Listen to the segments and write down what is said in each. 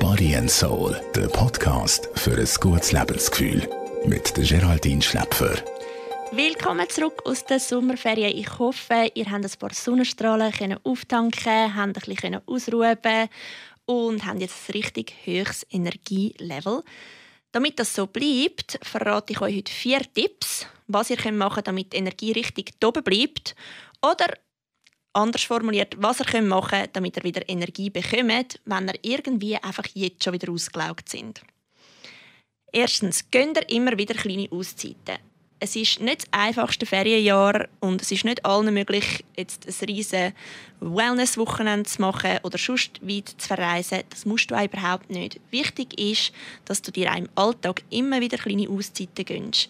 Body and Soul, der Podcast für ein gutes Lebensgefühl. Mit der Geraldine Schläpfer. Willkommen zurück aus den Sommerferien. Ich hoffe, ihr habt ein paar Sonnenstrahlen können auftanken, habt ein bisschen ausruhen und habt jetzt ein richtig hohes Energielevel. Damit das so bleibt, verrate ich euch heute vier Tipps, was ihr machen könnt, damit die Energie richtig oben bleibt. Oder anders formuliert, was ihr machen könnt, damit ihr wieder Energie bekommt, wenn ihr irgendwie einfach jetzt schon wieder ausgelaugt sind. Erstens, gönnt ihr immer wieder kleine Auszeiten es ist nicht das einfachste Ferienjahr und es ist nicht allen möglich, jetzt ein riesen Wellness-Wochenende zu machen oder sonst weit zu verreisen. Das musst du auch überhaupt nicht. Wichtig ist, dass du dir im Alltag immer wieder kleine Auszeiten gönnst.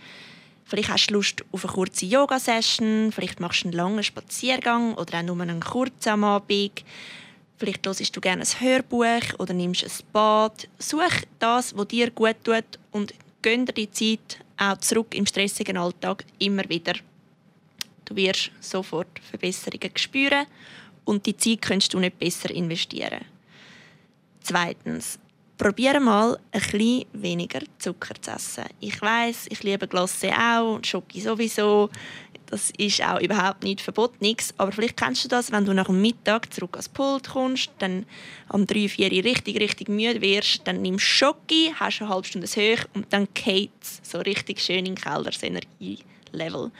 Vielleicht hast du Lust auf eine kurze Yoga-Session, vielleicht machst du einen langen Spaziergang oder auch nur einen kurzen am Abend. Vielleicht hörst du gerne ein Hörbuch oder nimmst ein Bad. Such das, was dir gut tut und gönn dir die Zeit auch zurück im stressigen Alltag immer wieder. Du wirst sofort Verbesserungen spüren und die Zeit kannst du nicht besser investieren. Zweitens, probiere mal ein bisschen weniger Zucker zu essen. Ich weiß, ich liebe Glasse auch Schoki sowieso. Das ist auch überhaupt nicht verboten, nichts. Aber vielleicht kennst du das, wenn du nach dem Mittag zurück ans Pult kommst, dann am 3, 4 richtig, richtig müde wirst, dann nimmst du Schoki, hast eine halbe Stunde hoch und dann geht so richtig schön in den das Energielevel.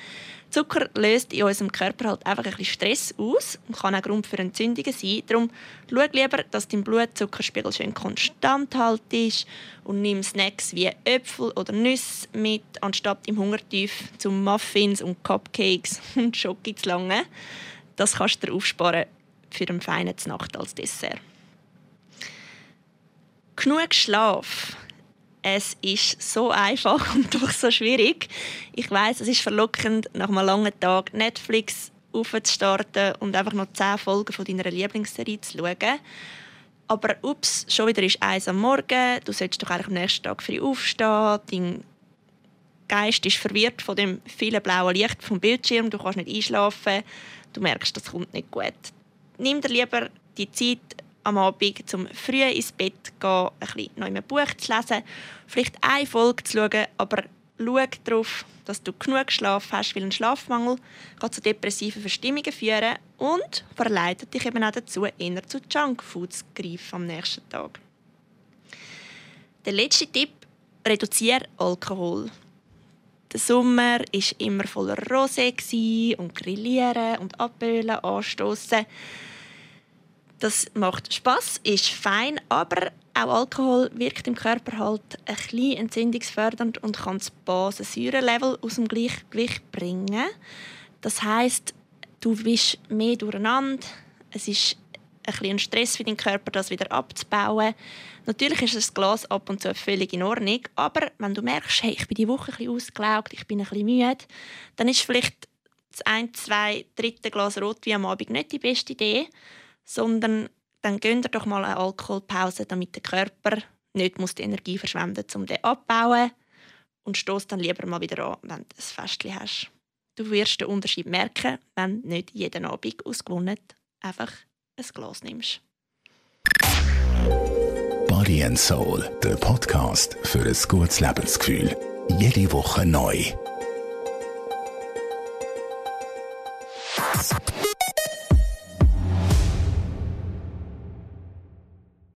Zucker löst in unserem Körper halt einfach ein bisschen Stress aus und kann auch Grund für Entzündungen sein. Darum schau lieber, dass dein Blutzuckerspiegel schön konstant halt ist und nimm Snacks wie Äpfel oder Nüsse mit, anstatt im Hungertief zum Muffins und Cupcakes und Schoki zu langen. Das kannst du dir aufsparen für einen feinen Nacht als Dessert. Genug Schlaf es ist so einfach und doch so schwierig. Ich weiß, es ist verlockend, nach einem langen Tag Netflix aufzustarten und einfach noch zehn Folgen von deiner Lieblingsserie zu schauen. Aber ups, schon wieder ist eins am Morgen. Du solltest doch eigentlich am nächsten Tag früh aufstehen. Dein Geist ist verwirrt von dem vielen blauen Licht vom Bildschirm. Du kannst nicht einschlafen. Du merkst, das kommt nicht gut. Nimm dir lieber die Zeit, am Abend zum früh ins Bett gehen, ein bisschen noch Buch zu lesen, vielleicht eine Folge zu schauen, aber schau darauf, dass du genug Schlaf hast, weil ein Schlafmangel kann zu depressiven Verstimmungen führen und verleitet dich eben auch dazu, eher zu Junkfood zu greifen am nächsten Tag. Der letzte Tipp, reduziere Alkohol. Der Sommer war immer voller Rosé und Grillieren und Abölen, Anstossen. Das macht Spaß, ist fein, aber auch Alkohol wirkt im Körper halt ein bisschen entzündungsfördernd und kann das Basensäurelevel aus dem Gleichgewicht bringen. Das heißt, du bist mehr durcheinander. Es ist ein Stress für deinen Körper, das wieder abzubauen. Natürlich ist das Glas ab und zu völlig in Ordnung, aber wenn du merkst, hey, ich bin die Woche ein ausgelaugt, ich bin ein müde, dann ist vielleicht das ein, zwei, dritte Glas Rotwein am Abend nicht die beste Idee sondern dann gönnt ihr doch mal eine Alkoholpause, damit der Körper nicht muss die Energie verschwenden muss, um den abzubauen und stoßt dann lieber mal wieder an, wenn du ein Festchen hast. Du wirst den Unterschied merken, wenn nicht jeden Abend ausgewonnen einfach ein Glas nimmst. Body and Soul, der Podcast für ein gutes Lebensgefühl. Jede Woche neu.